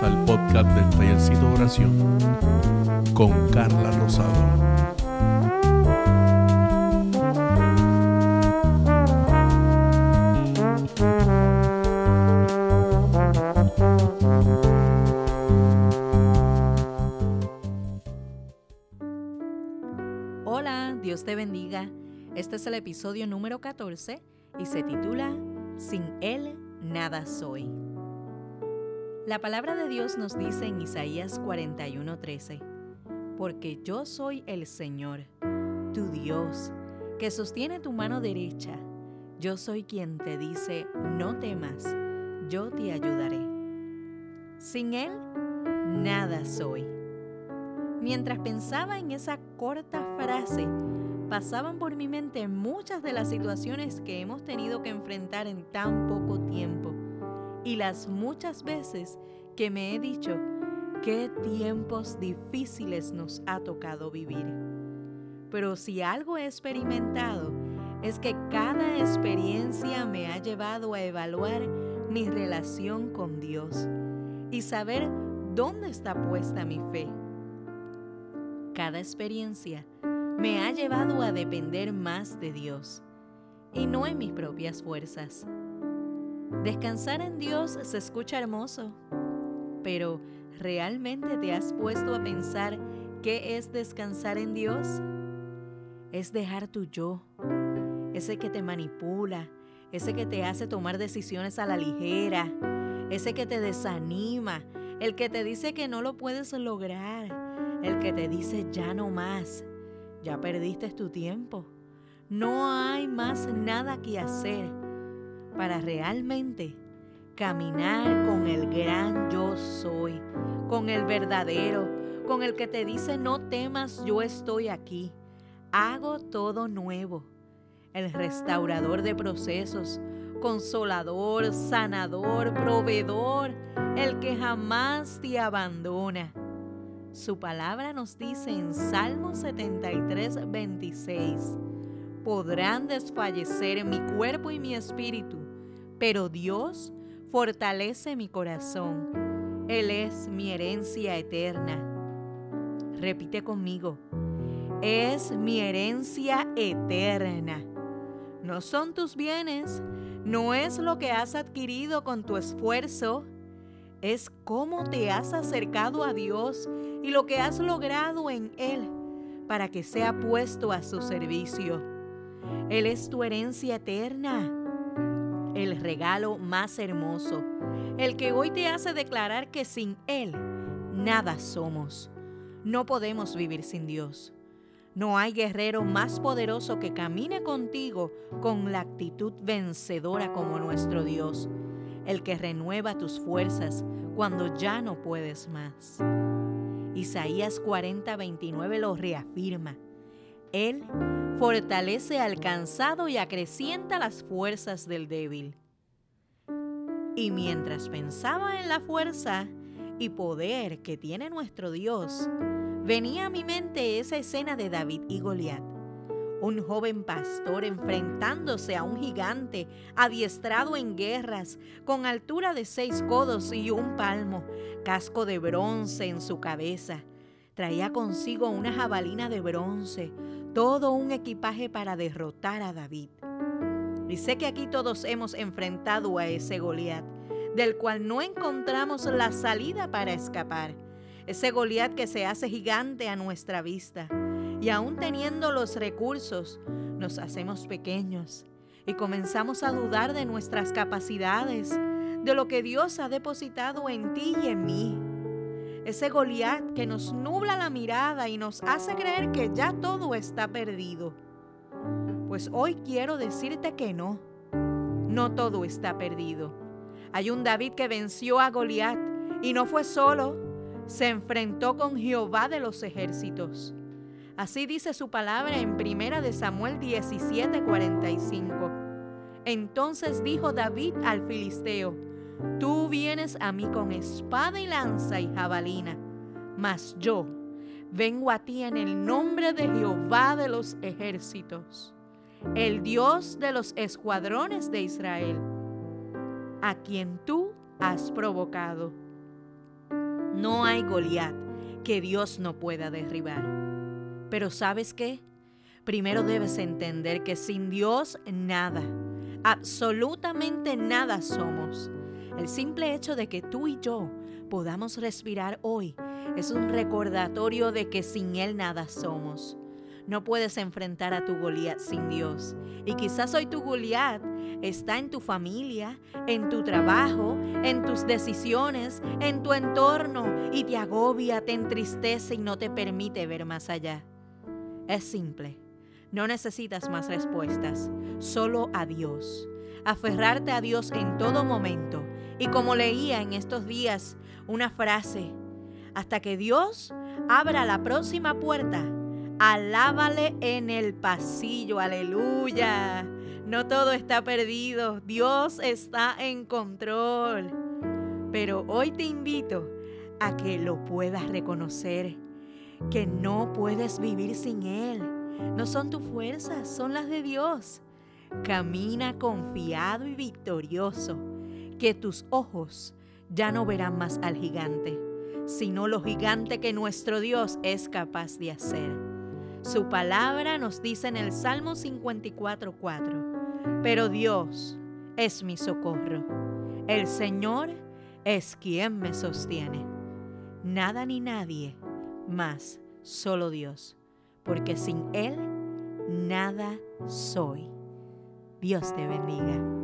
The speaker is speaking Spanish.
Al podcast del Tallercito de Oración con Carla Rosado. Hola, Dios te bendiga. Este es el episodio número 14 y se titula Sin Él nada soy. La palabra de Dios nos dice en Isaías 41:13, porque yo soy el Señor, tu Dios, que sostiene tu mano derecha. Yo soy quien te dice, no temas, yo te ayudaré. Sin Él, nada soy. Mientras pensaba en esa corta frase, pasaban por mi mente muchas de las situaciones que hemos tenido que enfrentar en tan poco tiempo y las muchas veces que me he dicho qué tiempos difíciles nos ha tocado vivir. Pero si algo he experimentado es que cada experiencia me ha llevado a evaluar mi relación con Dios y saber dónde está puesta mi fe. Cada experiencia me ha llevado a depender más de Dios y no en mis propias fuerzas. Descansar en Dios se escucha hermoso, pero ¿realmente te has puesto a pensar qué es descansar en Dios? Es dejar tu yo, ese que te manipula, ese que te hace tomar decisiones a la ligera, ese que te desanima, el que te dice que no lo puedes lograr, el que te dice ya no más, ya perdiste tu tiempo, no hay más nada que hacer para realmente caminar con el gran yo soy, con el verdadero, con el que te dice no temas, yo estoy aquí, hago todo nuevo, el restaurador de procesos, consolador, sanador, proveedor, el que jamás te abandona. Su palabra nos dice en Salmo 73, 26, podrán desfallecer mi cuerpo y mi espíritu, pero Dios fortalece mi corazón. Él es mi herencia eterna. Repite conmigo, es mi herencia eterna. No son tus bienes, no es lo que has adquirido con tu esfuerzo, es cómo te has acercado a Dios y lo que has logrado en Él para que sea puesto a su servicio. Él es tu herencia eterna el regalo más hermoso, el que hoy te hace declarar que sin Él nada somos. No podemos vivir sin Dios. No hay guerrero más poderoso que camine contigo con la actitud vencedora como nuestro Dios, el que renueva tus fuerzas cuando ya no puedes más. Isaías 40, 29 lo reafirma. Él fortalece al cansado y acrecienta las fuerzas del débil. Y mientras pensaba en la fuerza y poder que tiene nuestro Dios, venía a mi mente esa escena de David y Goliat. Un joven pastor enfrentándose a un gigante adiestrado en guerras, con altura de seis codos y un palmo, casco de bronce en su cabeza. Traía consigo una jabalina de bronce, todo un equipaje para derrotar a David. Y sé que aquí todos hemos enfrentado a ese Goliat, del cual no encontramos la salida para escapar. Ese Goliat que se hace gigante a nuestra vista. Y aún teniendo los recursos, nos hacemos pequeños y comenzamos a dudar de nuestras capacidades, de lo que Dios ha depositado en ti y en mí ese Goliat que nos nubla la mirada y nos hace creer que ya todo está perdido. Pues hoy quiero decirte que no, no todo está perdido. Hay un David que venció a Goliat y no fue solo, se enfrentó con Jehová de los ejércitos. Así dice su palabra en primera de Samuel 17:45. Entonces dijo David al filisteo: Tú vienes a mí con espada y lanza y jabalina, mas yo vengo a ti en el nombre de Jehová de los ejércitos, el Dios de los escuadrones de Israel, a quien tú has provocado. No hay Goliat que Dios no pueda derribar. Pero ¿sabes qué? Primero debes entender que sin Dios nada, absolutamente nada somos. El simple hecho de que tú y yo podamos respirar hoy es un recordatorio de que sin Él nada somos. No puedes enfrentar a tu Goliat sin Dios. Y quizás hoy tu Goliat está en tu familia, en tu trabajo, en tus decisiones, en tu entorno y te agobia, te entristece y no te permite ver más allá. Es simple. No necesitas más respuestas, solo a Dios. Aferrarte a Dios en todo momento. Y como leía en estos días una frase, hasta que Dios abra la próxima puerta, Alábale en el pasillo, aleluya. No todo está perdido, Dios está en control. Pero hoy te invito a que lo puedas reconocer, que no puedes vivir sin Él. No son tus fuerzas, son las de Dios. Camina confiado y victorioso, que tus ojos ya no verán más al gigante, sino lo gigante que nuestro Dios es capaz de hacer. Su palabra nos dice en el Salmo 54.4, pero Dios es mi socorro. El Señor es quien me sostiene. Nada ni nadie más, solo Dios, porque sin Él nada soy. Dios te bendiga.